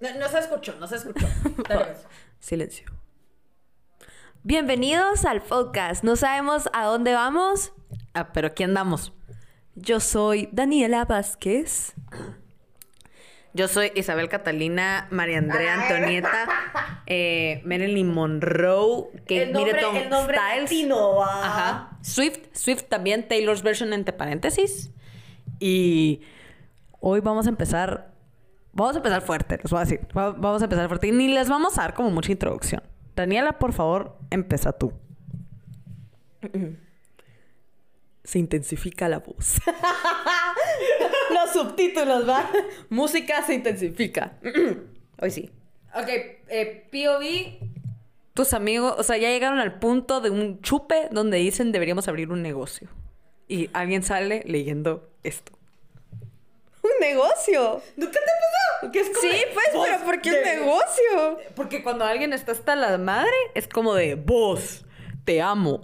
No, no se escuchó, no se escuchó. Dale, pues. Silencio. Bienvenidos al podcast. No sabemos a dónde vamos. Ah, pero aquí andamos. Yo soy Daniela Vázquez. Yo soy Isabel Catalina, María Andrea Antonieta, eh, Marilyn Monroe, Kate El nombre, Middleton el nombre Styles. latino, va. Ajá. Swift, Swift también, Taylor's version entre paréntesis. Y hoy vamos a empezar. Vamos a empezar fuerte, les voy a decir. Va- Vamos a empezar fuerte. Y ni les vamos a dar como mucha introducción. Daniela, por favor, empieza tú. Se intensifica la voz. Los subtítulos, ¿va? Música se intensifica. Hoy sí. Ok, eh, POV. Tus amigos, o sea, ya llegaron al punto de un chupe donde dicen deberíamos abrir un negocio. Y alguien sale leyendo esto. ¡Un negocio! ¿Nunca te ha pasado? Que es como Sí, de, pues, "Vos pero ¿por qué un de- negocio? Porque cuando alguien está hasta la madre, es como de vos, te amo.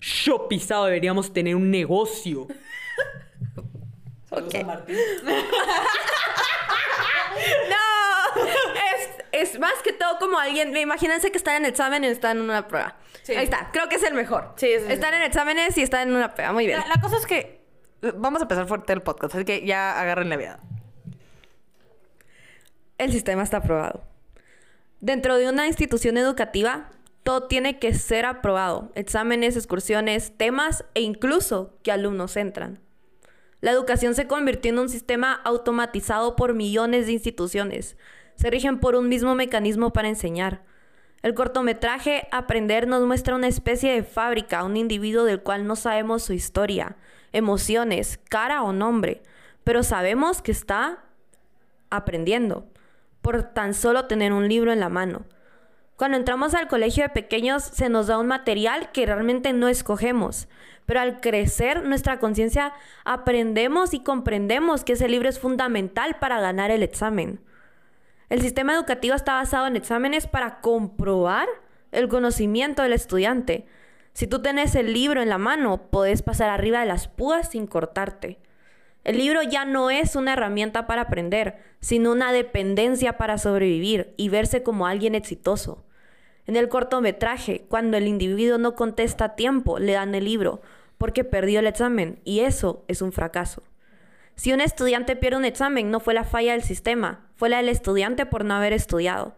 Yo pisado deberíamos tener un negocio. Ok. Martín. ¡No! Es, es más que todo como alguien. Imagínense que están en examen y están en una prueba. Sí. Ahí está, creo que es el mejor. Sí, sí, sí. Están en exámenes y están en una prueba. Muy bien. La, la cosa es que vamos a empezar fuerte el podcast, así que ya agarren la vida. El sistema está aprobado. Dentro de una institución educativa, todo tiene que ser aprobado. Exámenes, excursiones, temas e incluso que alumnos entran. La educación se convirtió en un sistema automatizado por millones de instituciones. Se rigen por un mismo mecanismo para enseñar. El cortometraje Aprender nos muestra una especie de fábrica, un individuo del cual no sabemos su historia, emociones, cara o nombre, pero sabemos que está aprendiendo por tan solo tener un libro en la mano. Cuando entramos al colegio de pequeños se nos da un material que realmente no escogemos, pero al crecer nuestra conciencia aprendemos y comprendemos que ese libro es fundamental para ganar el examen. El sistema educativo está basado en exámenes para comprobar el conocimiento del estudiante. Si tú tenés el libro en la mano, podés pasar arriba de las púas sin cortarte. El libro ya no es una herramienta para aprender, sino una dependencia para sobrevivir y verse como alguien exitoso. En el cortometraje, cuando el individuo no contesta a tiempo, le dan el libro porque perdió el examen y eso es un fracaso. Si un estudiante pierde un examen, no fue la falla del sistema, fue la del estudiante por no haber estudiado.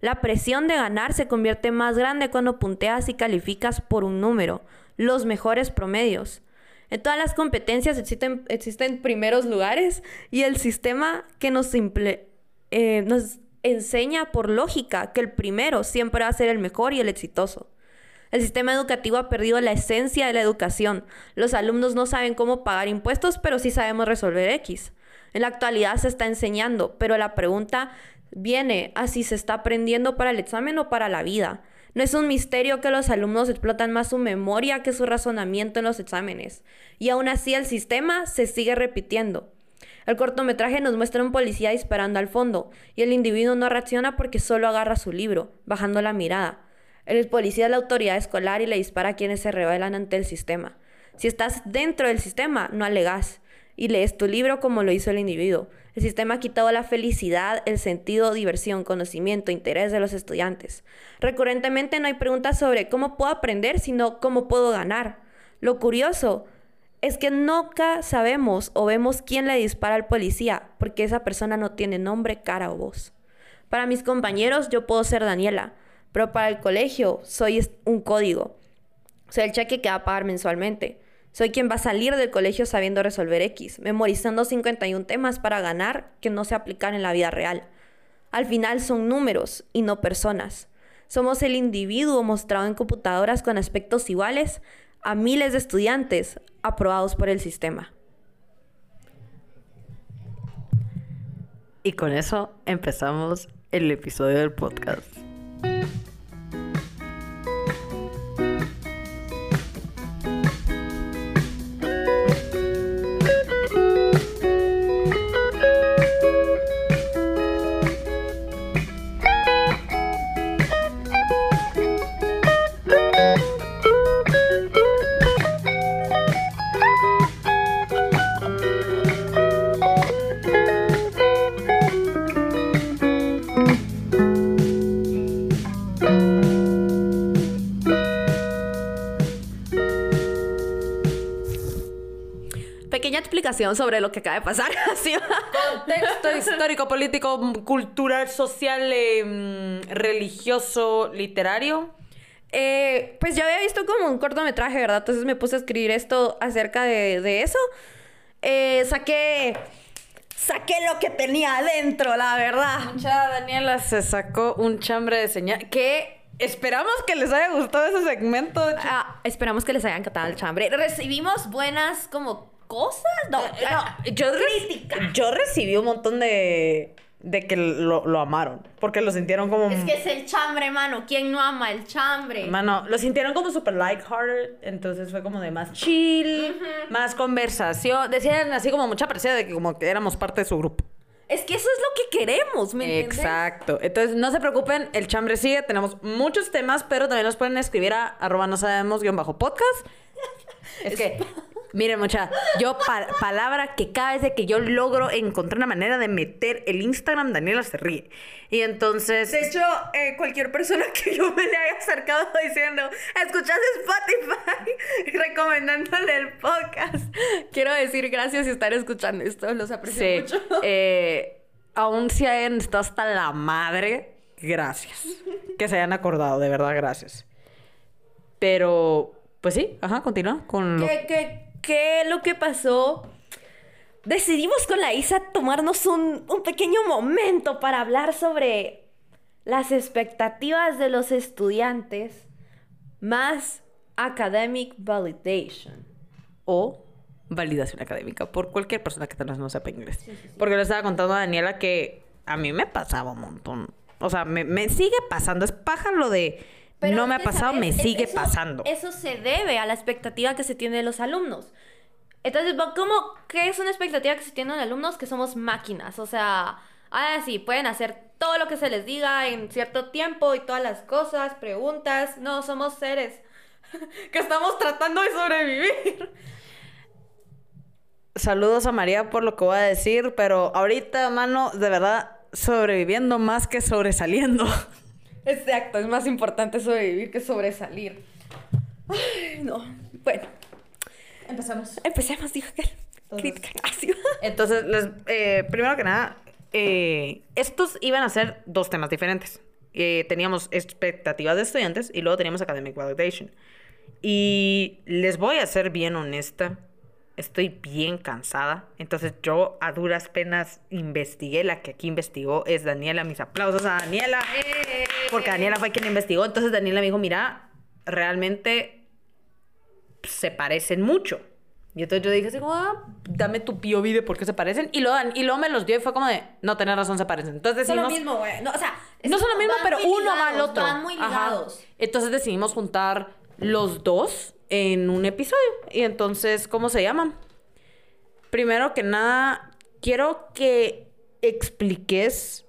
La presión de ganar se convierte más grande cuando punteas y calificas por un número, los mejores promedios. En todas las competencias existen, existen primeros lugares y el sistema que nos, imple- eh, nos enseña por lógica que el primero siempre va a ser el mejor y el exitoso. El sistema educativo ha perdido la esencia de la educación. Los alumnos no saben cómo pagar impuestos, pero sí sabemos resolver X. En la actualidad se está enseñando, pero la pregunta viene a si se está aprendiendo para el examen o para la vida. No es un misterio que los alumnos explotan más su memoria que su razonamiento en los exámenes. Y aún así el sistema se sigue repitiendo. El cortometraje nos muestra a un policía disparando al fondo y el individuo no reacciona porque solo agarra su libro, bajando la mirada. El policía es la autoridad escolar y le dispara a quienes se rebelan ante el sistema. Si estás dentro del sistema, no alegas y lees tu libro como lo hizo el individuo. El sistema ha quitado la felicidad, el sentido, diversión, conocimiento, interés de los estudiantes. Recurrentemente no hay preguntas sobre cómo puedo aprender, sino cómo puedo ganar. Lo curioso es que nunca sabemos o vemos quién le dispara al policía, porque esa persona no tiene nombre, cara o voz. Para mis compañeros yo puedo ser Daniela, pero para el colegio soy un código. Soy el cheque que va a pagar mensualmente. Soy quien va a salir del colegio sabiendo resolver X, memorizando 51 temas para ganar que no se aplican en la vida real. Al final son números y no personas. Somos el individuo mostrado en computadoras con aspectos iguales a miles de estudiantes aprobados por el sistema. Y con eso empezamos el episodio del podcast. Explicación sobre lo que acaba de pasar. Contexto histórico, político, cultural, social, eh, mm, religioso, literario. Eh, pues yo había visto como un cortometraje, ¿verdad? Entonces me puse a escribir esto acerca de, de eso. Eh, saqué. Saqué lo que tenía adentro, la verdad. Mucha Daniela se sacó un chambre de señal que esperamos que les haya gustado ese segmento. Ah, esperamos que les haya encantado el chambre. Recibimos buenas como cosas. No, Eh, no. yo, re- yo recibí un montón de, de que lo, lo amaron. Porque lo sintieron como. Es que es el chambre, mano. ¿Quién no ama el chambre? Mano, lo sintieron como super lighthearted, entonces fue como de más chill, más conversación. Decían así como mucha presión de que como que éramos parte de su grupo. Es que eso es lo que queremos, ¿me entiendes? Exacto. Entonces, no se preocupen, el chambre sigue, tenemos muchos temas, pero también nos pueden escribir a arroba no sabemos guion bajo podcast. Es que, miren, mucha, yo pa- palabra que cada vez de que yo logro encontrar una manera de meter el Instagram, Daniela se ríe. Y entonces... De hecho, eh, cualquier persona que yo me le haya acercado diciendo, escuchas Spotify y recomendándole el podcast. Quiero decir gracias y estar escuchando esto, los aprecio Sí. mucho. Eh, aún si hayan estado hasta la madre, gracias. Que se hayan acordado, de verdad, gracias. Pero, pues sí, ajá, continúa con lo... ¿Qué, qué, lo que pasó? Decidimos con la Isa tomarnos un, un pequeño momento para hablar sobre las expectativas de los estudiantes más academic validation. o validación académica por cualquier persona que no sepa inglés. Porque le estaba contando a Daniela que a mí me pasaba un montón. O sea, me, me sigue pasando. Es paja lo de no me ha pasado, me sigue eso- pasando. Eso se debe a la expectativa que se tiene de los alumnos. Entonces, ¿cómo qué es una expectativa que se tiene de los alumnos? Que somos máquinas. O sea, ah, sí, pueden hacer todo lo que se les diga en cierto tiempo y todas las cosas, preguntas. No, somos seres que estamos tratando de sobrevivir. Saludos a María por lo que voy a decir, pero ahorita, mano, de verdad, sobreviviendo más que sobresaliendo. Exacto, es más importante sobrevivir que sobresalir. Ay, no. Bueno, Empezamos. empecemos, dijo que crítica. Va. Entonces, les, eh, primero que nada, eh, estos iban a ser dos temas diferentes. Eh, teníamos expectativas de estudiantes y luego teníamos academic validation. Y les voy a ser bien honesta, estoy bien cansada. Entonces yo a duras penas investigué, la que aquí investigó es Daniela. Mis aplausos a Daniela. Porque Daniela fue quien investigó. Entonces Daniela me dijo, mira, realmente se parecen mucho. Y entonces yo dije así como, ah, dame tu POV de por qué se parecen. Y luego, Dan- y luego me los dio y fue como de, no, tenés razón, se parecen. Entonces Son lo mismo, güey. No, o sea, No son lo mismo, pero uno va al otro. Van muy Ajá. ligados. Entonces decidimos juntar los dos en un episodio. Y entonces, ¿cómo se llaman? Primero que nada, quiero que expliques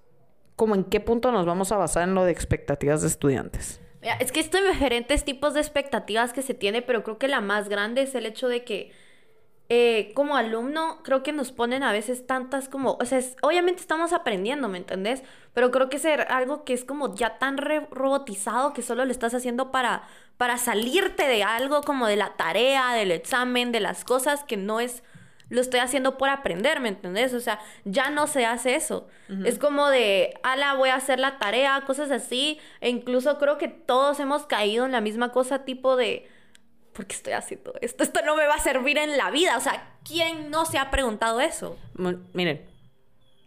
como en qué punto nos vamos a basar en lo de expectativas de estudiantes. Es que esto hay diferentes tipos de expectativas que se tiene, pero creo que la más grande es el hecho de que eh, como alumno creo que nos ponen a veces tantas como, o sea, es- obviamente estamos aprendiendo, ¿me entendés? Pero creo que es algo que es como ya tan re- robotizado que solo lo estás haciendo para, para salirte de algo como de la tarea, del examen, de las cosas que no es lo estoy haciendo por aprender, ¿me entendés? O sea, ya no se hace eso. Es como de, ala, voy a hacer la tarea, cosas así. E incluso creo que todos hemos caído en la misma cosa tipo de, ¿por qué estoy haciendo esto? Esto no me va a servir en la vida. O sea, ¿quién no se ha preguntado eso? Mu- Miren,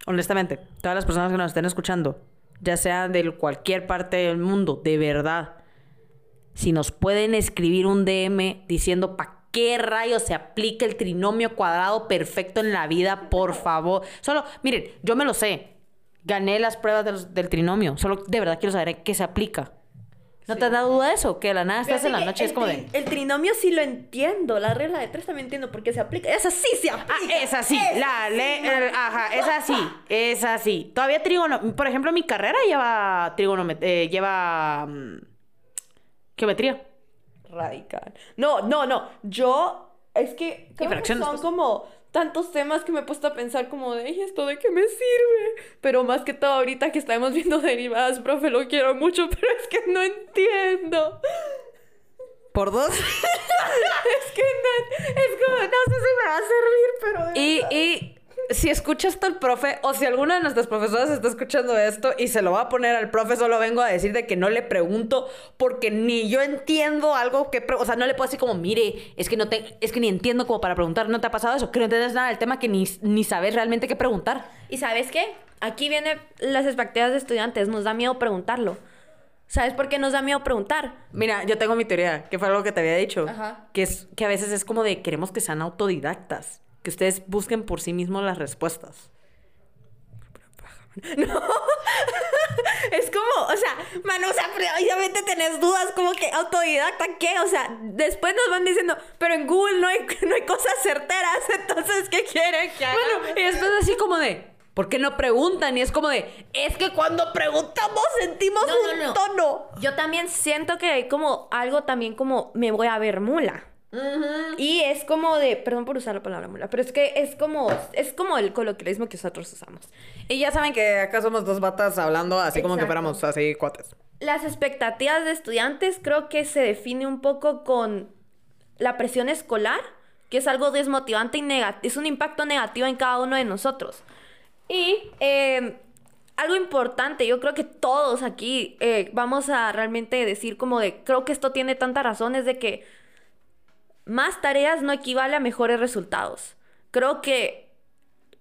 honestamente, todas las personas que nos estén escuchando, ya sea de cualquier parte del mundo, de verdad, si nos pueden escribir un DM diciendo para qué rayos se aplica el trinomio cuadrado perfecto en la vida, por favor. Solo, miren, yo me lo sé. Gané las pruebas del trinomio. Solo de verdad quiero saber qué se aplica. ¿No te da duda de eso? Que de la nada estás en la noche es como de... El trinomio sí lo entiendo. La regla de tres también entiendo por qué se aplica. Esa sí se aplica. Ah, es así, la le, el- ajá, es así, es así. Todavía trigono, por ejemplo, mi carrera lleva trigonometría, lleva mm, geometría. radical. No, no, no. Yo, es que creo que fracciones, son como tantos temas que me he puesto a pensar como de, ¿y esto de qué me sirve? Pero más que todo ahorita que estamos viendo derivadas, profe, lo quiero mucho, pero es que no entiendo. por dos. Es que no, es como, no sé si me va a servir, pero... de Y, verdad. y si escucha esto el profe, o si alguna de nuestras profesoras está escuchando esto y se lo va a poner al profe, solo vengo a decir de que no le pregunto porque ni yo entiendo algo que... O sea, no le puedo decir como, mire, es que, no te, es que ni entiendo como para preguntar, ¿no te ha pasado eso? Que no entiendes nada del tema que ni, ni sabes realmente qué preguntar. ¿Y sabes qué? Aquí vienen las expectativas de estudiantes. Nos da miedo preguntarlo. ¿Sabes por qué nos da miedo preguntar? Mira, yo tengo mi teoría, que fue algo que te había dicho. Ajá. Que es que a veces es como de queremos que sean autodidactas, que ustedes busquen por sí mismos las respuestas. Es como, o sea, mano, o sea, pero obviamente tenés dudas como que autodidacta, ¿qué? O sea, después nos van diciendo, pero en Google no hay, no hay cosas certeras, entonces, ¿qué quieren que haga? Bueno, y después así como de, ¿por qué no preguntan? Y es como de, es que cuando preguntamos sentimos No, un no, no. tono. Yo también siento que hay como algo también como me voy a ver mula. Y es como de, perdón por usar la palabra mula, pero es que es como, es como el coloquialismo que nosotros usamos. Y ya saben que acá somos dos batas hablando así como que fuéramos así cuates. Las expectativas de estudiantes creo que se define un poco con la presión escolar, que es algo desmotivante y negativo, es un impacto negativo en cada uno de nosotros. Y eh, algo importante, yo creo que todos aquí eh, vamos a realmente decir como de, creo que esto tiene tanta razón, es de que más tareas no equivale a mejores resultados. Creo que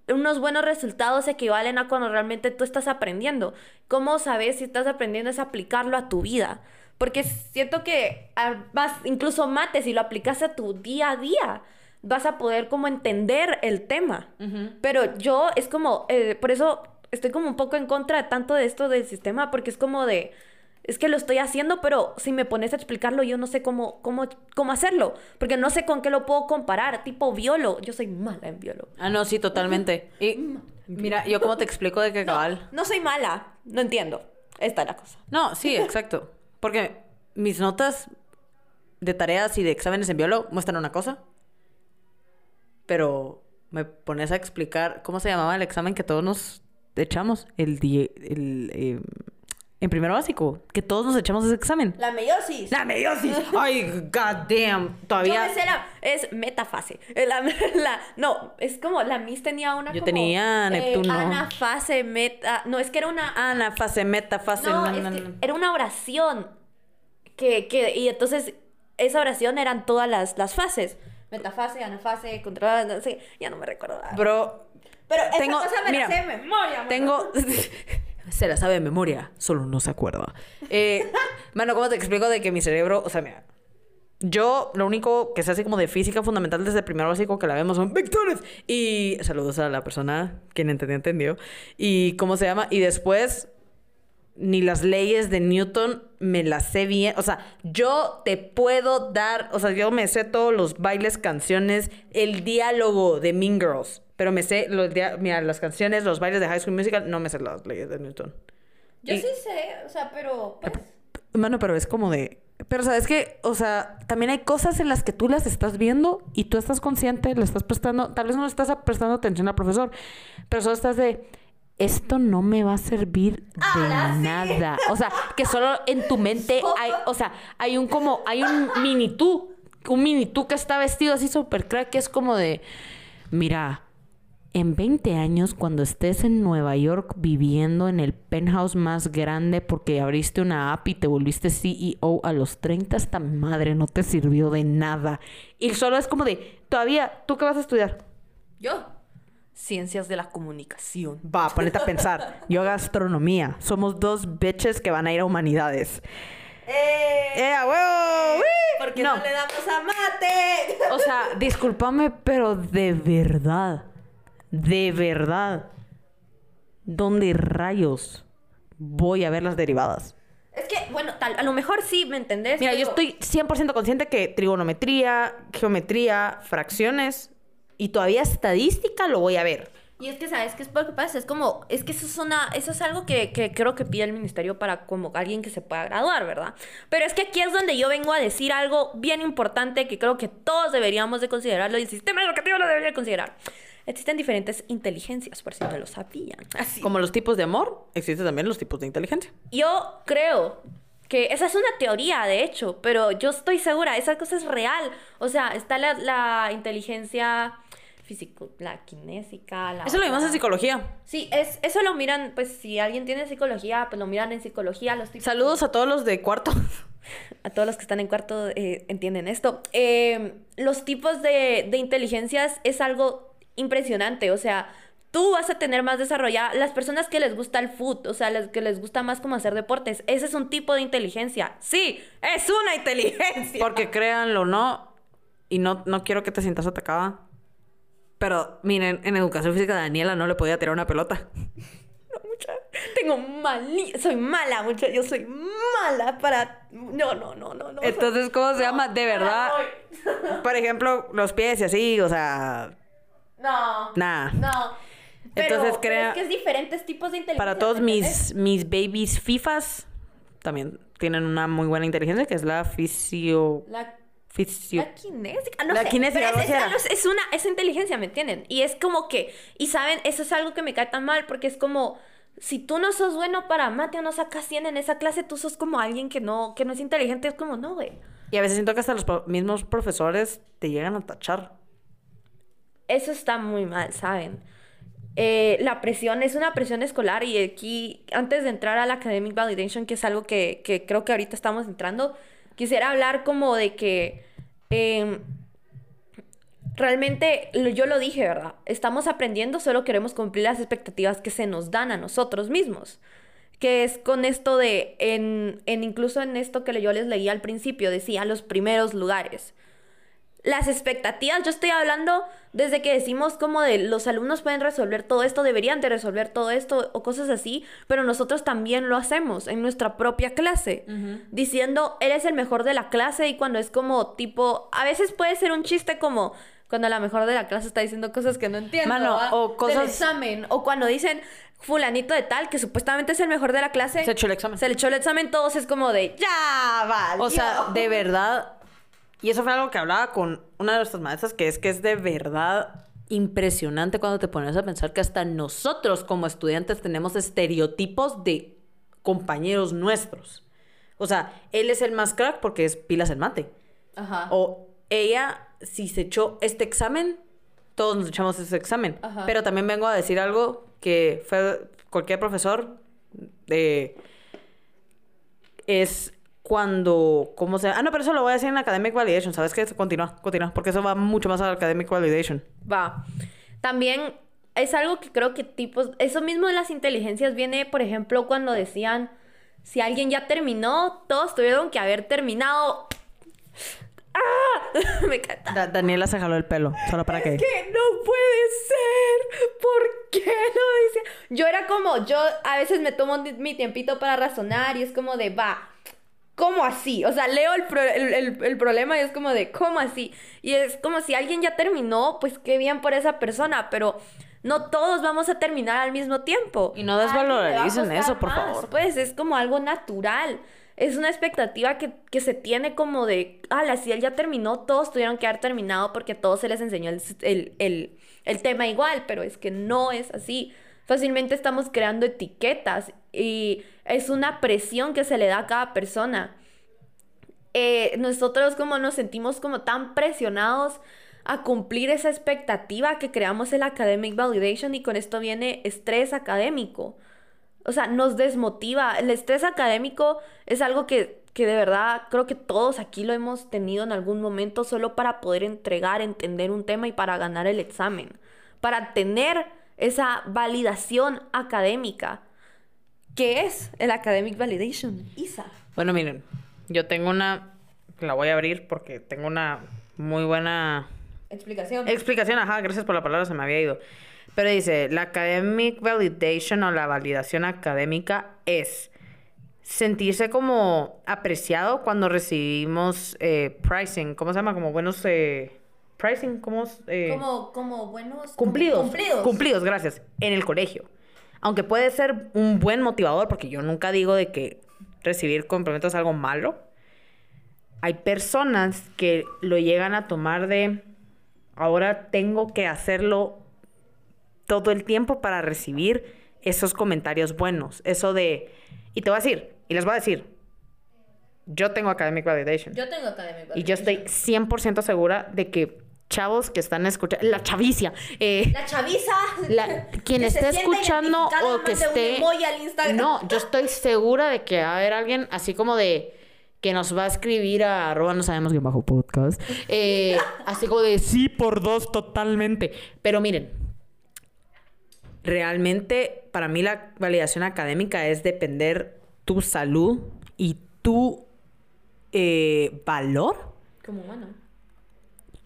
unos buenos resultados equivalen a cuando realmente tú estás aprendiendo. ¿Cómo sabes si estás aprendiendo es aplicarlo a tu vida? Porque siento que ah, vas, incluso mates si lo aplicas a tu día a día, vas a poder como entender el tema. Pero yo es como, eh, por eso estoy como un poco en contra de tanto de esto del sistema, porque es como de, es que lo estoy haciendo, pero si me pones a explicarlo, yo no sé cómo, cómo, cómo hacerlo, porque no sé con qué lo puedo comparar, tipo biolo, yo soy mala en biolo. Ah, no, sí, totalmente. Y mira, yo como te explico de qué cabal. No soy mala, no entiendo. Esta es la cosa. No, sí, exacto. Porque mis notas de tareas y de exámenes en biolo muestran una cosa. Pero me pones a explicar cómo se llamaba el examen que todos nos echamos. El, die- el eh, en primero básico. Que todos nos echamos ese examen. La meiosis. La meiosis. Ay, goddamn. Yo Todavía. me sé la... Es metafase. Eh, La, la- no, es como la Miss tenía una Yo como, tenía eh, Neptuno. anafase, meta... No, es que era una... Ana, fase, meta, fase. no, que na. era una oración. Que, que, y entonces, esa oración eran todas las, las fases. Metafase, anafase, control, no sé, ya no me recuerdo. Bro. Pero esa tengo- cosa me mira, la sé de memoria, mano. Tengo. se la sabe de memoria, solo no se acuerda. Eh, mano, ¿cómo te explico de que mi cerebro. O sea, mira. Yo, lo único que sé así como de física fundamental desde el primer básico que la vemos son vectores. Y saludos a la persona, quien entendió, entendió. Y cómo se llama. Y después, ni las leyes de Newton me las sé bien. O sea, yo te puedo dar, o sea, yo me sé todos los bailes, canciones, el diálogo de Mean Girls. Pero me sé los dia- mira, las canciones, los bailes de High School Musical, no me sé las leyes de Newton. Yo y- sí sé, o sea, pero... Pues, Mano, pero es como de. Pero sabes que, o sea, también hay cosas en las que tú las estás viendo y tú estás consciente, le estás prestando, tal vez no le estás prestando atención al profesor, pero solo estás de. Esto no me va a servir de nada. O sea, que solo en tu mente hay, o sea, hay un como, hay un mini tú, un mini tú que está vestido así súper crack, que es como de, mira, en 20 años, cuando estés en Nueva York viviendo en el penthouse más grande porque abriste una app y te volviste CEO a los 30, esta madre no te sirvió de nada. Y solo es como de, todavía, ¿tú qué vas a estudiar? yo. Ciencias de la comunicación. Va, ponete a pensar. Yo gastronomía. Somos dos bitches que van a ir a humanidades. ¡Eh, a huevo! ¡Uy! Porque No. no. le damos a mate. O sea, discúlpame, pero de verdad, de verdad, ¿dónde rayos voy a ver las derivadas? Es que, bueno, tal, a lo mejor sí, ¿me entendés? Mira, yo estoy 100% consciente que trigonometría, geometría, fracciones y todavía estadística lo voy a ver. Y es que, ¿sabes qué es lo que pasa? Es como, es que eso es, una, eso es algo que, que creo que pide el ministerio para como alguien que se pueda graduar, ¿verdad? Pero es que aquí es donde yo vengo a decir algo bien importante que creo que todos deberíamos de considerarlo y el sistema educativo lo debería considerar. Existen diferentes inteligencias, por si no lo sabían. Así. Como los tipos de amor, existen también los tipos de inteligencia. Yo creo que esa es una teoría, de hecho, pero yo estoy segura, esa cosa es real. O sea, está la, la inteligencia físico, la kinésica, la Eso lo vimos en psicología. Sí, es, eso lo miran, pues si alguien tiene psicología, pues lo miran en psicología, los tipos Saludos a todos los de cuarto. a todos los que están en cuarto eh, entienden esto. Eh, los tipos de, de inteligencias es algo impresionante, o sea, tú vas a tener más desarrollada las personas que les gusta el food, o sea, las que les gusta más como hacer deportes, ese es un tipo de inteligencia. Sí, es una inteligencia. Porque créanlo no, y no, no quiero que te sientas atacada. Pero miren, en educación física Daniela no le podía tirar una pelota. Mucha- Tengo mali, soy mala, mucha, yo soy mala para no, no, no, no, no. Entonces, ¿cómo se llama? De verdad. Por ejemplo, los pies y así, o sea, No. nada. No. Pero, Entonces, pero crea- es que es diferentes tipos de inteligencia. Para todos mis, mis babies FIFAs, también tienen una muy buena inteligencia, que es la fisio... La, fisio... la kinésica, no La sé. kinésica, es, una es inteligencia, ¿me entienden? Y es como que y saben, eso es algo que me cae tan mal porque es como si tú no sos bueno para mate o no sacas 100 en esa clase, tú sos como alguien que no que no es inteligente, es como no, güey. Y a veces siento que hasta los mismos profesores te llegan a tachar. Eso está muy mal, ¿saben? Eh, la presión es una presión escolar y aquí, antes de entrar al academic validation, que es algo que, que creo que ahorita estamos entrando, quisiera hablar como de que em, realmente, yo lo dije, ¿verdad? Estamos aprendiendo, solo queremos cumplir las expectativas que se nos dan a nosotros mismos. Que es con esto de, en, en incluso en esto que yo les leí al principio, decía los primeros lugares las expectativas, yo estoy hablando desde que decimos como de los alumnos pueden resolver todo esto, deberían de resolver todo esto o cosas así, pero nosotros también lo hacemos en nuestra propia clase, diciendo eres el mejor de la clase y cuando es como tipo, a veces puede ser un chiste como cuando la mejor de la clase está diciendo cosas que no entiendo, Mano, ¿va? o Del cosas- examen, o cuando dicen fulanito de tal que supuestamente es el mejor de la clase, Se echó el examen. se le echó el examen, todos es como de ya valió". O sea, de verdad. Y eso fue algo que hablaba con una de nuestras maestras, que es que es de verdad impresionante cuando te pones a pensar que hasta nosotros como estudiantes tenemos estereotipos de compañeros nuestros. O sea, él es el más crack porque es pilas en mate. Ajá. O ella, si se echó este examen, todos nos echamos ese examen. Ajá. Pero también vengo a decir algo que fue cualquier profesor de es cuando, ¿cómo se Ah, no, pero eso lo voy a decir en Academic Validation, ¿sabes qué? Continúa, continúa, porque eso va mucho más al Academic Validation. Va. También es algo que creo que tipos, eso mismo de las inteligencias viene, por ejemplo, cuando decían, si alguien ya terminó, todos tuvieron que haber terminado. ¡Ah! Me encanta. Da- Daniela se jaló el pelo, solo para que... que no puede ser. ¿Por qué lo dice? Yo era como, yo a veces me tomo mi tiempito para razonar y es como de, va, ¿cómo así? O sea, leo el, pro- el, el- el problema y es como de, ¿cómo así? Y es como si alguien ya terminó, pues qué bien por esa persona, pero no todos vamos a terminar al mismo tiempo. Y no desvaloricen eso, por más, favor. Pues es como algo natural. Es una expectativa que, que se tiene como de, ala, si él ya terminó, todos tuvieron que haber terminado porque a todos se les enseñó el, el, el- el tema igual, pero es que no es así. Fácilmente estamos creando etiquetas y es una presión que se le da a cada persona. Eh, nosotros como nos sentimos como tan presionados a cumplir esa expectativa que creamos el academic validation y con esto viene estrés académico. O sea, nos desmotiva. El estrés académico es algo que, que de verdad creo que todos aquí lo hemos tenido en algún momento solo para poder entregar, entender un tema y para ganar el examen. Para tener esa validación académica. ¿Qué es el academic validation? Isa. Bueno, miren, yo tengo una... La voy a abrir porque tengo una muy buena Explicación. explicación. Ajá, gracias por la palabra, se me había ido. Pero dice, la academic validation o la validación académica es sentirse como apreciado cuando recibimos eh, pricing. ¿Cómo se llama? Como buenos... eh, pricing, ¿cómo? Eh, como, como buenos... Cumplidos. Cumplidos. Cumplidos, gracias. En el colegio. Aunque puede ser un buen motivador, porque yo nunca digo de que recibir complementos es algo malo. Hay personas que lo llegan a tomar de ahora tengo que hacerlo todo el tiempo para recibir esos comentarios buenos. Eso de, y te voy a decir, y les voy a decir, yo tengo Academic Validation. Yo tengo Academic Y yo estoy 100% segura de que chavos que están escuchando, la chavicia, eh, La chaviza. la- quien que esté escuchando o que esté... No, yo estoy segura de que va a haber alguien así como de que nos va a escribir a arroba no sabemos quién bajo podcast. eh, así como de sí por dos totalmente. Pero miren, realmente para mí la validación académica es depender tu salud y tu eh, valor Como humano.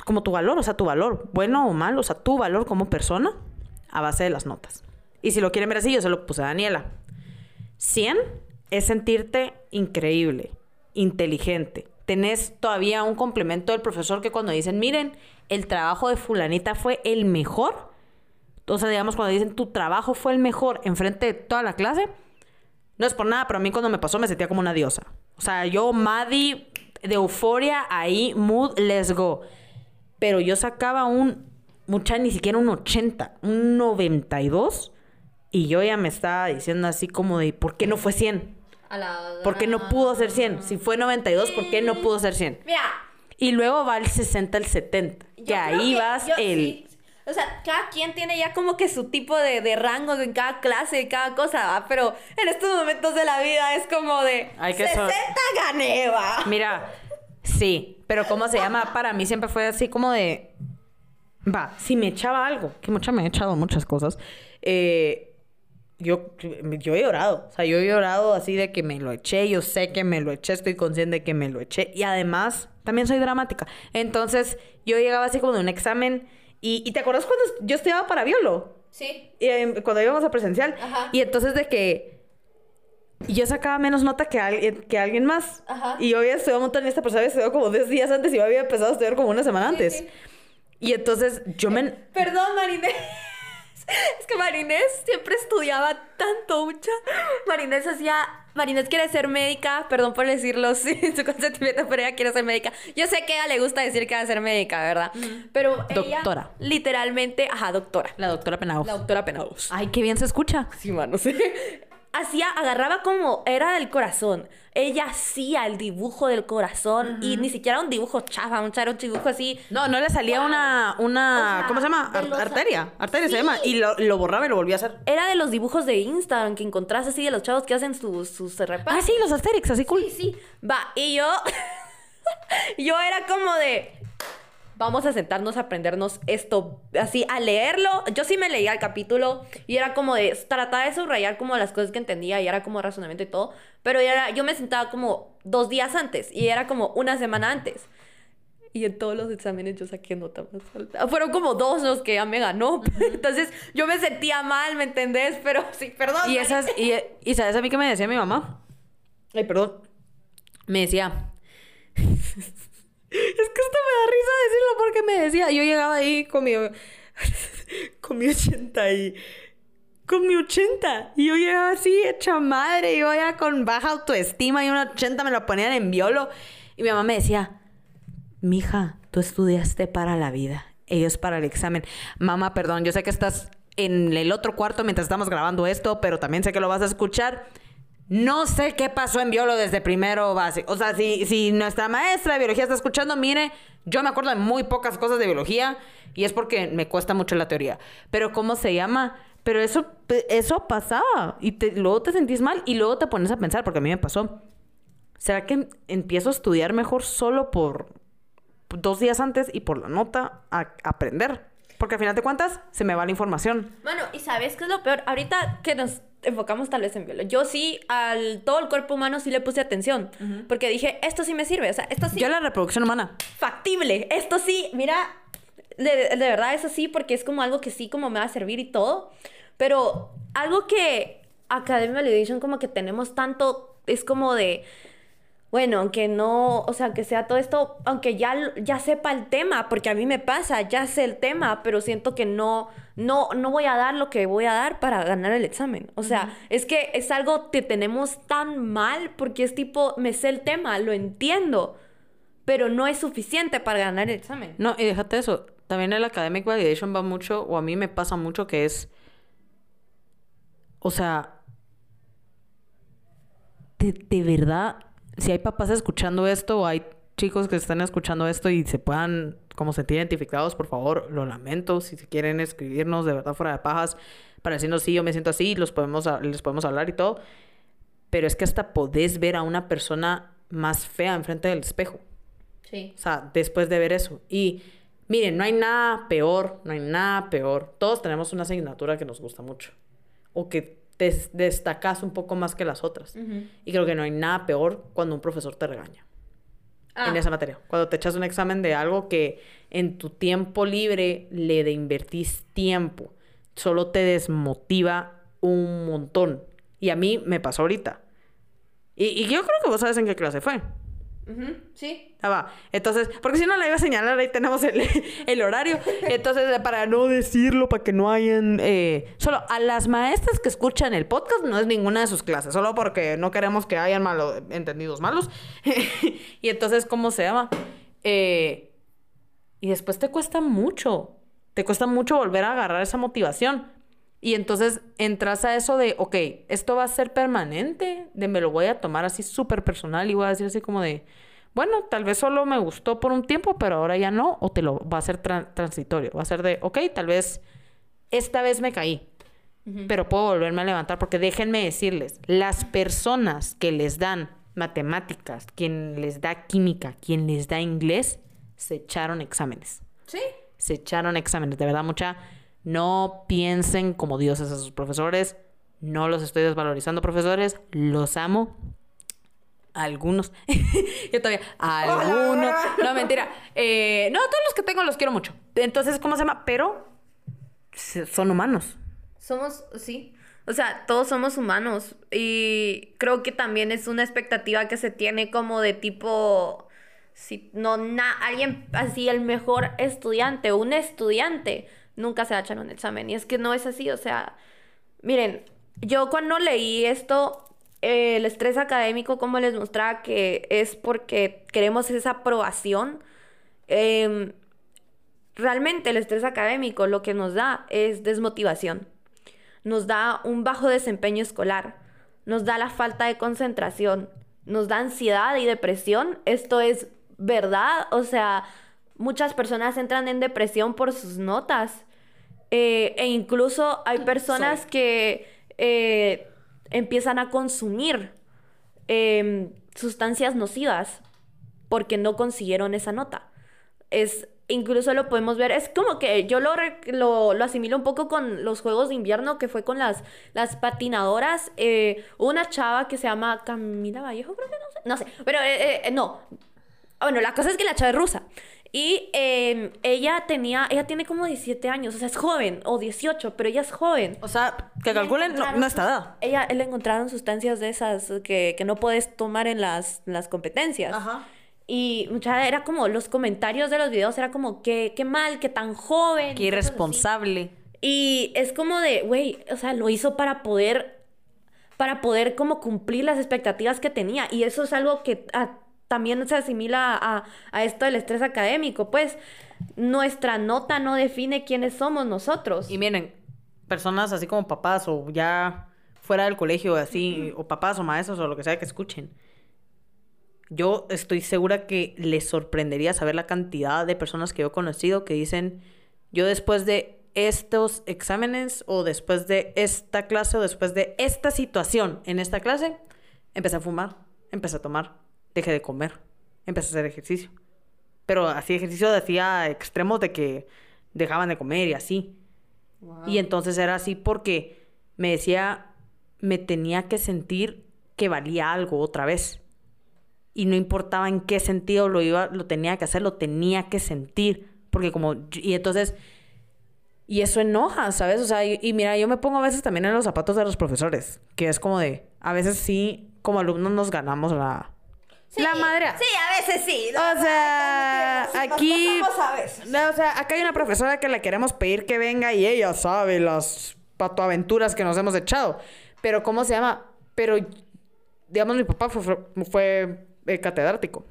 Como tu valor, o sea, tu valor, bueno o malo, o sea, tu valor como persona a base de las notas. Y si lo quieren ver así, yo se lo puse a Daniela. 100 es sentirte increíble, inteligente. Tenés todavía un complemento del profesor que cuando dicen, miren, el trabajo de fulanita fue el mejor. Sea, digamos, cuando dicen, tu trabajo fue el mejor enfrente de toda la clase, no es por nada, pero a mí cuando me pasó me sentía como una diosa. O sea, yo, Maddie, de euforia, ahí, mood, let's go. Pero yo sacaba un, mucha, ni siquiera un 80, un 92. Y yo ya me estaba diciendo así como de, ¿por qué no fue 100? A la... ¿Por qué no pudo ser 100? Si fue 92, ¿por qué no pudo ser 100? Mira. Y luego va el 60 al 70. yo Que ahí que vas yo el... sí- o sea, cada quien tiene ya como que su tipo de, de rango en cada clase, en cada cosa, ¿va? Pero en estos momentos de la vida es como de... Hay que so- 60 gané, va. Mira, sí, pero ¿cómo se llama? Para mí siempre fue así como de... Va, si me echaba algo, que mucha me he echado muchas cosas, eh, yo, yo he llorado. O sea, yo he llorado así de que me lo eché, yo sé que me lo eché, estoy consciente de que me lo eché. Y además, también soy dramática. Entonces, yo llegaba así como de un examen y, y ¿te acuerdas cuando yo estudiaba para biolo? Sí. eh, cuando íbamos a presencial. Ajá. Y entonces de que yo sacaba menos nota que, alguien que alguien más. Ajá. Y yo había estudiado un montón y esta persona había estudiado como 10 días antes y yo había empezado a estudiar como una semana antes. sí. Y entonces yo me... Perdón, Marinés. Es que Marinés siempre estudiaba tanto, mucha. Marinés hacía. Marinés quiere ser médica, perdón por decirlo sin su consentimiento, pero ella quiere ser médica. Yo sé que a ella le gusta decir que va a ser médica, ¿verdad? Pero ella, Doctora. literalmente, ajá, doctora. La doctora Penaos. La doctora Penados. Ay, qué bien se escucha. Sí, mano, sí. Hacía, agarraba como era del corazón. Ella hacía el dibujo del corazón y ni siquiera un dibujo chafa, un charo, un dibujo así. No, no le salía una... una O sea, ¿Cómo se llama? de Ar- los- arteria. Arteria Sí. se llama. Y lo, lo borraba y lo volvía a hacer. Era de los dibujos de Instagram que encontrás así de los chavos que hacen sus, sus. Ah, sí, los Asterix, así cool. Sí, sí. Va, y yo. yo era como de. Vamos a sentarnos a aprendernos esto, así, a leerlo. Yo sí me leía el capítulo y era como de. Trataba de subrayar como las cosas que entendía y era como razonamiento y todo. Pero era, yo me sentaba como dos días antes y era como una semana antes. Y en todos los exámenes yo saqué nota más alta. Fueron como dos los que ya me ganó. Entonces yo me sentía mal, ¿me entendés? Pero sí, perdón. Y esas, y, y sabes a mí que me decía mi mamá. Ay, perdón. Me decía. Es que esto me da risa decirlo porque me decía. Yo llegaba ahí con mi. con mi 80 y. Con mi 80. Y yo llegaba así, hecha madre. Yo ya con baja autoestima y un 80 me lo ponían en violo. Y mi mamá me decía. Mija, tú estudiaste para la vida. Ellos para el examen. Mamá, perdón, yo sé que estás en el otro cuarto mientras estamos grabando esto, pero también sé que lo vas a escuchar. No sé qué pasó en biolo desde primero básico. O sea, si, si nuestra maestra de biología está escuchando, mire, yo me acuerdo de muy pocas cosas de biología y es porque me cuesta mucho la teoría. Pero ¿cómo se llama? Pero eso, eso pasaba y te- luego te sentís mal y luego te pones a pensar, porque a mí me pasó. ¿Será que empiezo a estudiar mejor solo por dos días antes y por la nota a aprender? Porque al final de cuentas se me va la información. Bueno, y ¿sabes qué es lo peor? Ahorita que nos enfocamos tal vez en biología, yo sí al todo el cuerpo humano sí le puse atención, porque dije, esto sí me sirve, o sea, esto sí Yo la reproducción humana. factible, esto sí, mira, de, de verdad eso sí, porque es como algo que sí como me va a servir y todo, pero algo que Academy Validation como que tenemos tanto, es como de... Bueno, aunque no, o sea, que sea todo esto, aunque ya, ya sepa el tema, porque a mí me pasa, ya sé el tema, pero siento que no, no, no voy a dar lo que voy a dar para ganar el examen. O sea, es que es algo que tenemos tan mal porque es tipo, me sé el tema, lo entiendo, pero no es suficiente para ganar el examen. No, y déjate eso. También el academic validation va mucho, o a mí me pasa mucho que es. O sea. De, de verdad. Si hay papás escuchando esto o hay chicos que están escuchando esto y se puedan como sentir identificados, por favor, lo lamento. Si quieren escribirnos de verdad fuera de pajas para decirnos sí, yo me siento así, los podemos, les podemos hablar y todo. Pero es que hasta podés ver a una persona más fea enfrente del espejo. Sí. O sea, después de ver eso. Y miren, no hay nada peor, no hay nada peor. Todos tenemos una asignatura que nos gusta mucho. O que te destacas un poco más que las otras. Y creo que no hay nada peor cuando un profesor te regaña Ah, en esa materia. Cuando te echas un examen de algo que en tu tiempo libre le de invertís tiempo, solo te desmotiva un montón. Y a mí me pasó ahorita. Y, y yo creo que vos sabes en qué clase fue. Ujú, Sí. Ah, va. Entonces, porque si no la iba a señalar, ahí tenemos el, el horario. Entonces, eh, para no decirlo, para que no hayan... eh, solo a las maestras que escuchan el podcast no es ninguna de sus clases, solo porque no queremos que hayan malo, entendidos malos. y entonces, ¿cómo se llama? Eh, y después te cuesta mucho. Te cuesta mucho volver a agarrar esa motivación. Y entonces entras a eso de, ok, esto va a ser permanente, de me lo voy a tomar así súper personal y voy a decir así como de, bueno, tal vez solo me gustó por un tiempo, pero ahora ya no, o te lo va a ser tran- transitorio, va a ser de, ok, tal vez esta vez me caí, pero puedo volverme a levantar, porque déjenme decirles, las personas que les dan matemáticas, quien les da química, quien les da inglés, se echaron exámenes Sí. se echaron exámenes. De verdad, mucha. No piensen como dioses a sus profesores. No los estoy desvalorizando, profesores. Los amo. Algunos. Yo todavía. Algunos. No, mentira. Eh, no, todos los que tengo los quiero mucho. Entonces, ¿cómo se llama? Pero son humanos. Somos, sí. O sea, todos somos humanos. Y creo que también es una expectativa que se tiene como de tipo. Si no, na, alguien así, el mejor estudiante, un estudiante, nunca se va a echar un examen. Y es que no es así. O sea, miren, yo cuando leí esto, eh, el estrés académico, como les mostraba, que es porque queremos esa aprobación. em, realmente el estrés académico lo que nos da es desmotivación nos da un bajo desempeño escolar, nos da la falta de concentración, nos da ansiedad y depresión. Esto es verdad, o sea, muchas personas entran en depresión por sus notas. Eh, e incluso hay personas que eh, empiezan a consumir em, sustancias nocivas porque no consiguieron esa nota. Es, incluso lo podemos ver, es como que yo lo, lo, lo asimilo un poco con los Juegos de Invierno, que fue con las, las patinadoras. Eh, una chava que se llama Camila Vallejo, creo que no sé, no sé, pero eh, eh, no. Bueno, la cosa es que la chava es rusa. Y eh, ella tenía, ella tiene como 17 años, o sea, es joven, o 18, pero ella es joven. O sea, que Le calculen, no, no está dada. Ella, le encontraron sustancias de esas que, que no puedes tomar en las, las competencias. Ajá. Y mucha era como, los comentarios de los videos era como, qué, qué mal, que tan joven. Qué irresponsable. Y es como de, güey, o sea, lo hizo para poder, para poder como cumplir las expectativas que tenía. Y eso es algo que ah, también se asimila a, a esto del estrés académico. Pues nuestra nota no define quiénes somos nosotros. Y miren, personas así como papás o ya fuera del colegio, así, o papás o maestros o lo que sea que escuchen. Yo estoy segura que les sorprendería saber la cantidad de personas que yo he conocido que dicen, yo después de estos exámenes o después de esta clase o después de esta situación en esta clase, empecé a fumar, empecé a tomar, dejé de comer, empecé a hacer ejercicio. Pero así ejercicio decía extremos de que dejaban de comer y así. Y entonces era así porque me decía, me tenía que sentir que valía algo otra vez. Y no importaba en qué sentido lo iba, lo tenía que hacer, lo tenía que sentir. Porque como, y entonces, y eso enoja, ¿sabes? O sea, y, y mira, yo me pongo a veces también en los zapatos de los profesores, que es como de, a veces sí, como alumnos nos ganamos la, la madre. Sí, a veces sí. O sea, aquí. A veces. O sea, acá hay una profesora que le queremos pedir que venga y ella sabe las patoaventuras que nos hemos echado. Pero, ¿cómo se llama? Pero, digamos, mi papá fue, fue, fue, eh, catedrático.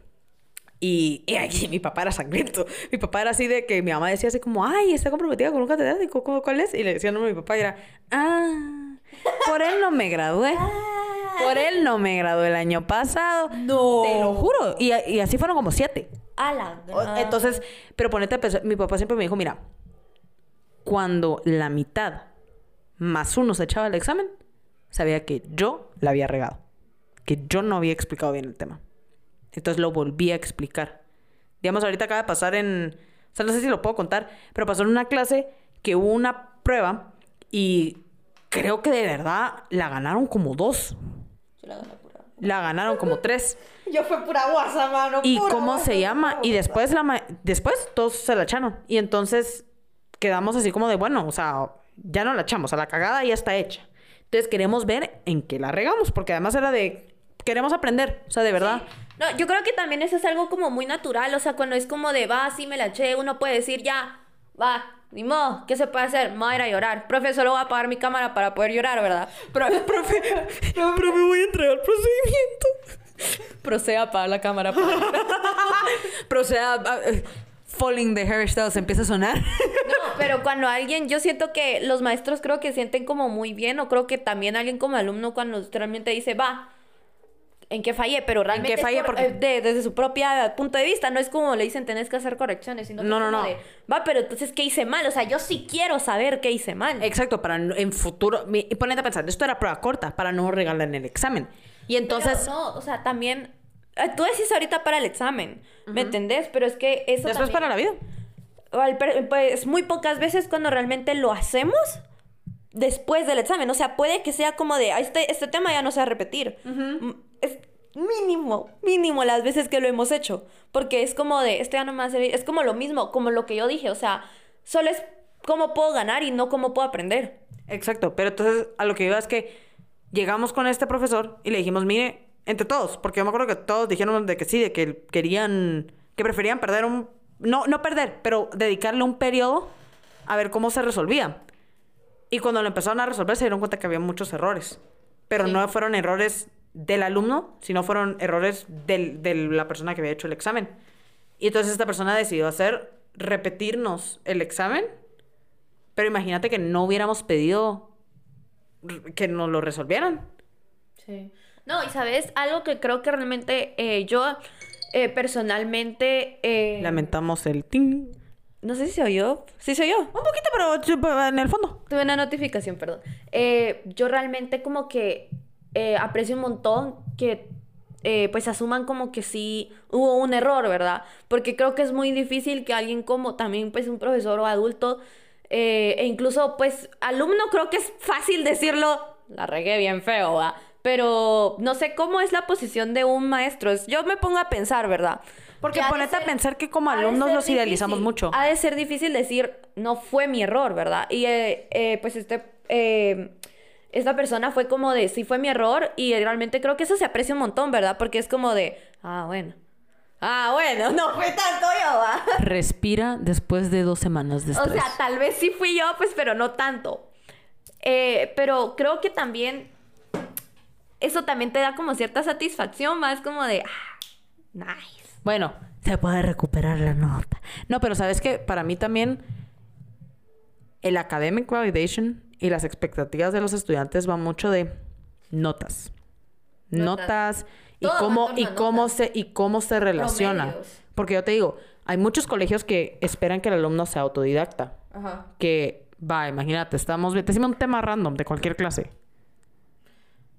Y, y aquí mi papá era sangriento. Mi papá era así de que mi mamá decía así como, ay, está comprometida con un catedrático, ¿cómo- ¿cuál es? Y le decía el nombre de mi papá y era, ah, por él no me gradué. Por él no me gradué el año pasado. No. Te lo juro. Y, y así fueron como siete. A la O- gran- Entonces, pero ponete a pensar, mi papá siempre me dijo, mira, cuando la mitad más uno se echaba el examen, sabía que yo la había regado, que yo no había explicado bien el tema. Entonces lo volví a explicar. Digamos, ahorita acaba de pasar en, o sea, no sé si lo puedo contar, pero pasó en una clase que hubo una prueba y creo que de verdad la ganaron como dos. Yo la gané pura. La ganaron como tres. Yo fue pura guasa, mano. ¿Y pura cómo guasa, se llama? Y después la ma- después todos se la echaron. Y entonces quedamos así como de, bueno, o sea, ya no la echamos, a la cagada ya está hecha. Entonces queremos ver en qué la regamos, porque además era de, queremos aprender, o sea, de verdad. No, yo creo que también eso es algo como muy natural, o sea, cuando es como de, va, sí me la eché, uno puede decir, ya, va, ni modo, ¿qué se puede hacer? Me voy a ir a llorar. Profe, solo voy a apagar mi cámara para poder llorar, ¿verdad? Pero, profe, Pero me voy a entregar el procedimiento. proceda a apagar la cámara. Proceda, a- eh, Falling the Hairstyles empieza a sonar. No, pero cuando alguien, yo siento que los maestros creo que sienten como muy bien, o creo que también alguien como alumno cuando realmente dice, va, ¿en qué fallé? Pero realmente es fallé? por- Porque- eh, de- desde su propia punto de vista, no es como le dicen, tenés que hacer correcciones, sino que No, no, no. de, va, pero entonces, ¿qué hice mal? O sea, yo sí quiero saber qué hice mal. Exacto, para en futuro, mi- y ponete a pensar, esto era prueba corta, para no regalar en el examen. Y entonces, Pero no, o sea, también, eh, tú decís ahorita para el examen, ¿me entendés? Pero es que eso después para también- la vida. Pues muy pocas veces cuando realmente lo hacemos después del examen. O sea, puede que sea como de, "Ah, este, este tema ya no se va a repetir. Mm, Es mínimo, mínimo las veces que lo hemos hecho. Porque es como de, esto ya no me va a servir. Es como lo mismo, como lo que yo dije. O sea, solo es cómo puedo ganar y no cómo puedo aprender. Exacto, pero entonces a lo que iba es que llegamos con este profesor y le dijimos, mire, entre todos, porque yo me acuerdo que todos dijeron de que sí, de que querían, que preferían perder un, no, no perder, pero dedicarle un periodo a ver cómo se resolvía. Y cuando lo empezaron a resolver se dieron cuenta que había muchos errores, pero Sí. no fueron errores del alumno, sino fueron errores del- de la persona que había hecho el examen. Y entonces esta persona decidió hacer, repetirnos el examen, pero imagínate que no hubiéramos pedido que nos lo resolvieran. Sí. No, y sabes, algo que creo que realmente eh, yo eh, personalmente... eh, Lamentamos el ting. No sé si se oyó. Sí se oyó. Un poquito, pero en el fondo. Tuve una notificación, perdón. Eh, yo realmente como que eh, aprecio un montón que eh, pues asuman como que sí hubo un error, ¿verdad? Porque creo que es muy difícil que alguien como también pues un profesor o adulto eh, e incluso pues alumno creo que es fácil decirlo, la regué bien feo, ¿verdad? Pero no sé cómo es la posición de un maestro. Es- Yo me pongo a pensar, ¿verdad? Porque ponete a pensar que como alumnos los idealizamos difícil. mucho. Ha de ser difícil decir, no fue mi error, ¿verdad? Y eh, eh, pues este, eh, esta persona fue como de, sí fue mi error y realmente creo que eso se aprecia un montón, ¿verdad? Porque es como de, ah, bueno. Ah, bueno, no fue tanto yo, ¿va? Respira después de dos semanas de O sea, tal vez sí fui yo, pues, pero no tanto. Eh, pero creo que también eso también te da como cierta satisfacción, más como de, ah, nice. Bueno, se puede recuperar la nota. No, pero sabes que para mí también el academic validation y las expectativas de los estudiantes va mucho de notas. Notas. Notas, y Todo cómo y cómo notas. se y cómo se relaciona. Promedios. Porque yo te digo, hay muchos colegios que esperan que el alumno sea autodidacta. Ajá. Que va, imagínate, estamos decime un tema random de cualquier clase.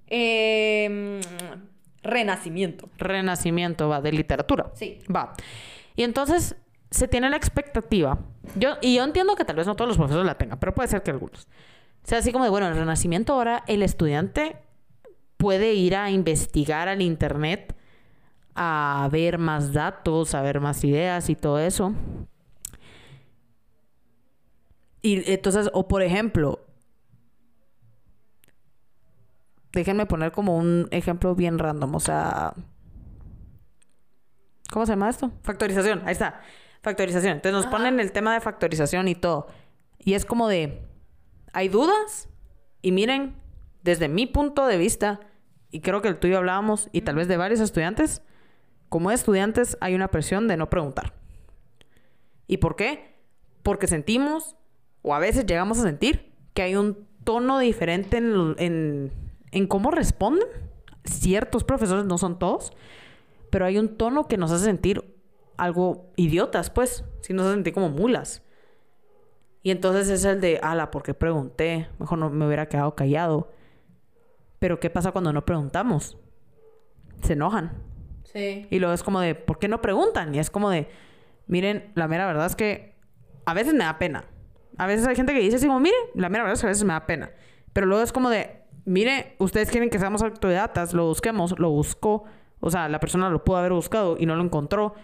Em, renacimiento. Renacimiento, va, de literatura. Sí. Va. Y entonces se tiene la expectativa. Yo, y yo entiendo que tal vez no todos los profesores la tengan, pero puede ser que algunos. O sea, así como de, bueno, en el Renacimiento ahora el estudiante puede ir a investigar al internet, a ver más datos, a ver más ideas y todo eso. Y entonces, o por ejemplo, déjenme poner como un ejemplo bien random, o sea, ¿cómo se llama esto? Factorización, ahí está, factorización. Entonces nos ponen el tema de factorización y todo. Y es como de, hay dudas y miren, desde mi punto de vista, y creo que el tuyo hablábamos, y tal vez de varios estudiantes, como estudiantes hay una presión de no preguntar. ¿Y por qué? Porque sentimos, o a veces llegamos a sentir, que hay un tono diferente en, en, en cómo responden ciertos profesores, no son todos, pero hay un tono que nos hace sentir algo idiotas, pues, si nos hace sentir como mulas. Y entonces es el de, ala, ¿por qué pregunté? Mejor no me hubiera quedado callado. Pero ¿qué pasa cuando no preguntamos? Se enojan. Sí. Y luego es como de, ¿por qué no preguntan? Y es como de, miren, la mera verdad es que a veces me da pena. A veces hay gente que dice así como, mire, la mera verdad es que a veces me da pena. Pero luego es como de, mire, ustedes quieren que seamos autodidatas, lo busquemos, lo buscó. O sea, la persona lo pudo haber buscado y no lo encontró.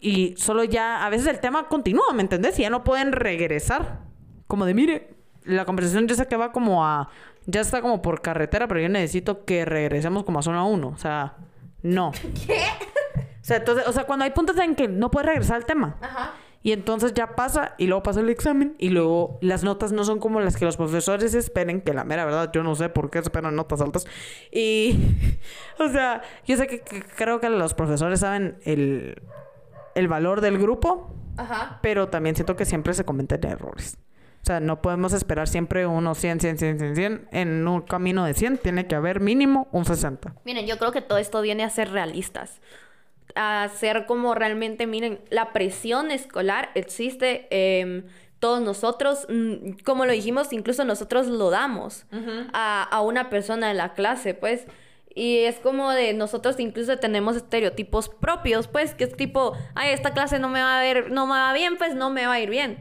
Y solo ya, a veces el tema continúa, ¿me entendés? Y ya no pueden regresar. Como de, mire, la conversación ya sé que va como a, ya está como por carretera, pero yo necesito que regresemos como a zona 1. O sea, no. ¿Qué? O sea, entonces, o sea, cuando hay puntos en que no puedes regresar al tema. Ajá. Y entonces ya pasa y luego pasa el examen y luego las notas no son como las que los profesores esperen, que la mera verdad yo no sé por qué esperan notas altas. Y, o sea, yo sé que, que creo que los profesores saben el, el valor del grupo, Ajá. pero también siento que siempre se cometen errores. O sea, no podemos esperar siempre unos 100, 100, 100, 100, 100. En un camino de 100 tiene que haber mínimo un 60. Miren, yo creo que todo esto viene a ser realistas. A ser como realmente, miren, la presión escolar existe. em, todos nosotros, mm, como lo dijimos, incluso nosotros lo damos a, a una persona en la clase, pues. Y es como de nosotros incluso tenemos estereotipos propios, pues, que es tipo, ay, esta clase no me va a ver, no me va bien, pues no me va a ir bien.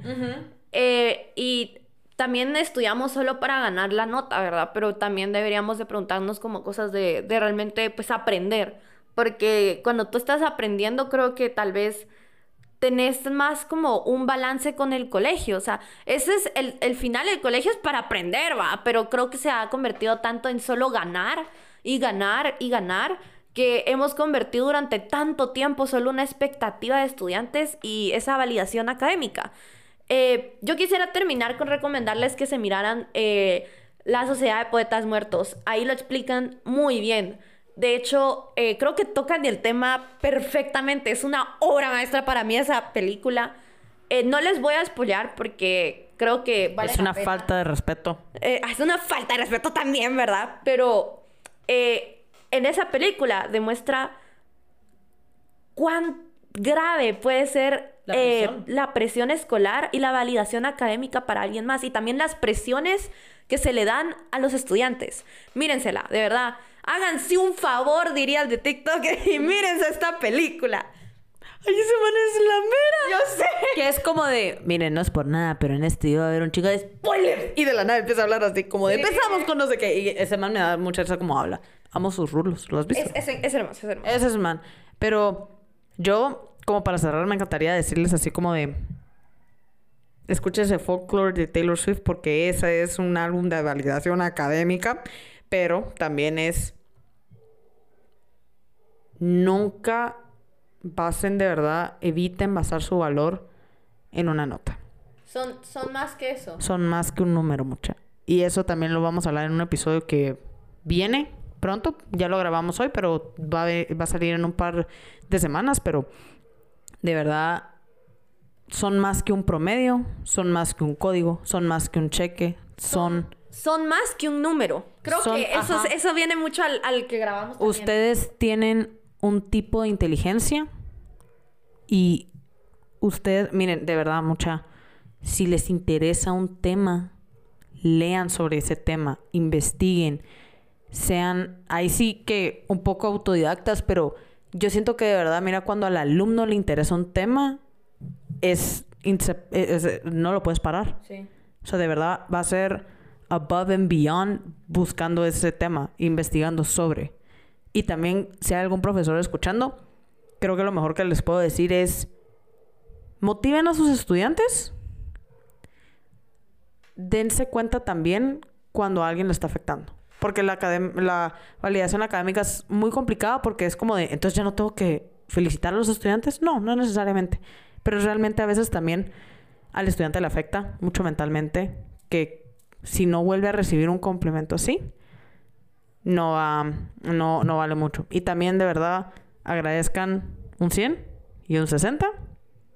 Eh, y también estudiamos solo para ganar la nota, ¿verdad? Pero también deberíamos de preguntarnos como cosas de, de realmente, pues, aprender. Porque cuando tú estás aprendiendo, creo que tal vez tenés más como un balance con el colegio. O sea, ese es el, el final del colegio es para aprender, va. Pero creo que se ha convertido tanto en solo ganar y ganar y ganar que hemos convertido durante tanto tiempo solo una expectativa de estudiantes y esa validación académica. Eh, yo quisiera terminar con recomendarles que se miraran eh, La Sociedad de Poetas Muertos. Ahí lo explican muy bien. De hecho, eh, creo que tocan el tema perfectamente. Es una obra maestra para mí esa película. Eh, no les voy a spoilear porque creo que vale es una pena. falta de respeto. Eh, es una falta de respeto también, ¿verdad? Pero eh, en esa película demuestra cuán grave puede ser La eh, presión. la presión escolar y la validación académica para alguien más y también las presiones que se le dan a los estudiantes. Mírensela, de verdad. Háganse un favor, diría el de TikTok, y mírense esta película. ¡Ay, ese man es la mera! Yo sé. Que es como de, miren, no es por nada, pero en este iba a haber un chico de spoilers. Y de la nada empieza a hablar así, como de empezamos con no sé qué. Y ese man me da mucha risa como habla. Amo sus rulos, ¿lo has visto? Es, es- es hermoso, es hermoso. Ese es el man. Pero yo, como para cerrar, me encantaría decirles así como de... Escúchese Folklore de Taylor Swift porque ese es un álbum de validación académica, pero también es... Nunca basen de verdad, eviten basar su valor en una nota. Son, son más que eso. Son más que un número, mucha. Y eso también lo vamos a hablar en un episodio que viene pronto. Ya lo grabamos hoy, pero va a, va a salir en un par de semanas. Pero de verdad, son más que un promedio, son más que un código, son más que un cheque, son... Son más que un número. Creo Son- que eso, ajá. eso viene mucho al, al que grabamos. también. Ustedes tienen un tipo de inteligencia y ustedes, miren, de verdad, mucha, si les interesa un tema, lean sobre ese tema, investiguen, sean, ahí sí que un poco autodidactas, pero yo siento que de verdad, mira, cuando al alumno le interesa un tema, es, inse- es- es- no lo puedes parar. Sí. O sea, de verdad va a ser above and beyond buscando ese tema, investigando sobre. Y también, si hay algún profesor escuchando, creo que lo mejor que les puedo decir es, motiven a sus estudiantes. Dense cuenta también cuando alguien le está afectando. Porque la, la validación académica es muy complicada porque es como de, entonces ya no tengo que felicitar a los estudiantes. No, no necesariamente. Pero realmente a veces también al estudiante le afecta mucho mentalmente que si no vuelve a recibir un complemento así, no, va- no, no vale mucho. Y también de verdad agradezcan un 100 y un 60.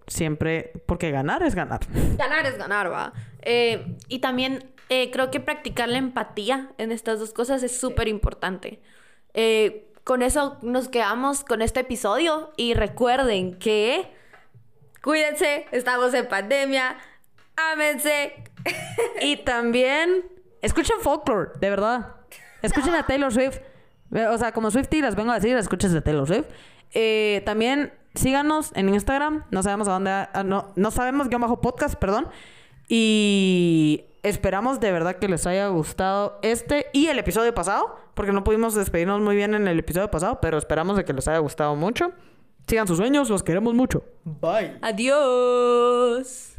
Siempre, porque ganar es ganar. Ganar es ganar, va. Eh, y también eh, creo que practicar la empatía en estas dos cosas es súper importante. Eh, con eso nos quedamos con este episodio y recuerden que cuídense, estamos en pandemia, ámense. Y también escuchen folklore, de verdad. Escuchen a Taylor Swift. O sea, como Swifty les vengo a decir, escuchen a Taylor Swift. Eh, también síganos en Instagram. No sabemos a dónde. ah, no, no sabemos guion bajo podcast, perdón. Y esperamos de verdad que les haya gustado este y el episodio pasado. Porque no pudimos despedirnos muy bien en el episodio pasado. Pero esperamos de que les haya gustado mucho. Sigan sus sueños, los queremos mucho. Bye. Adiós.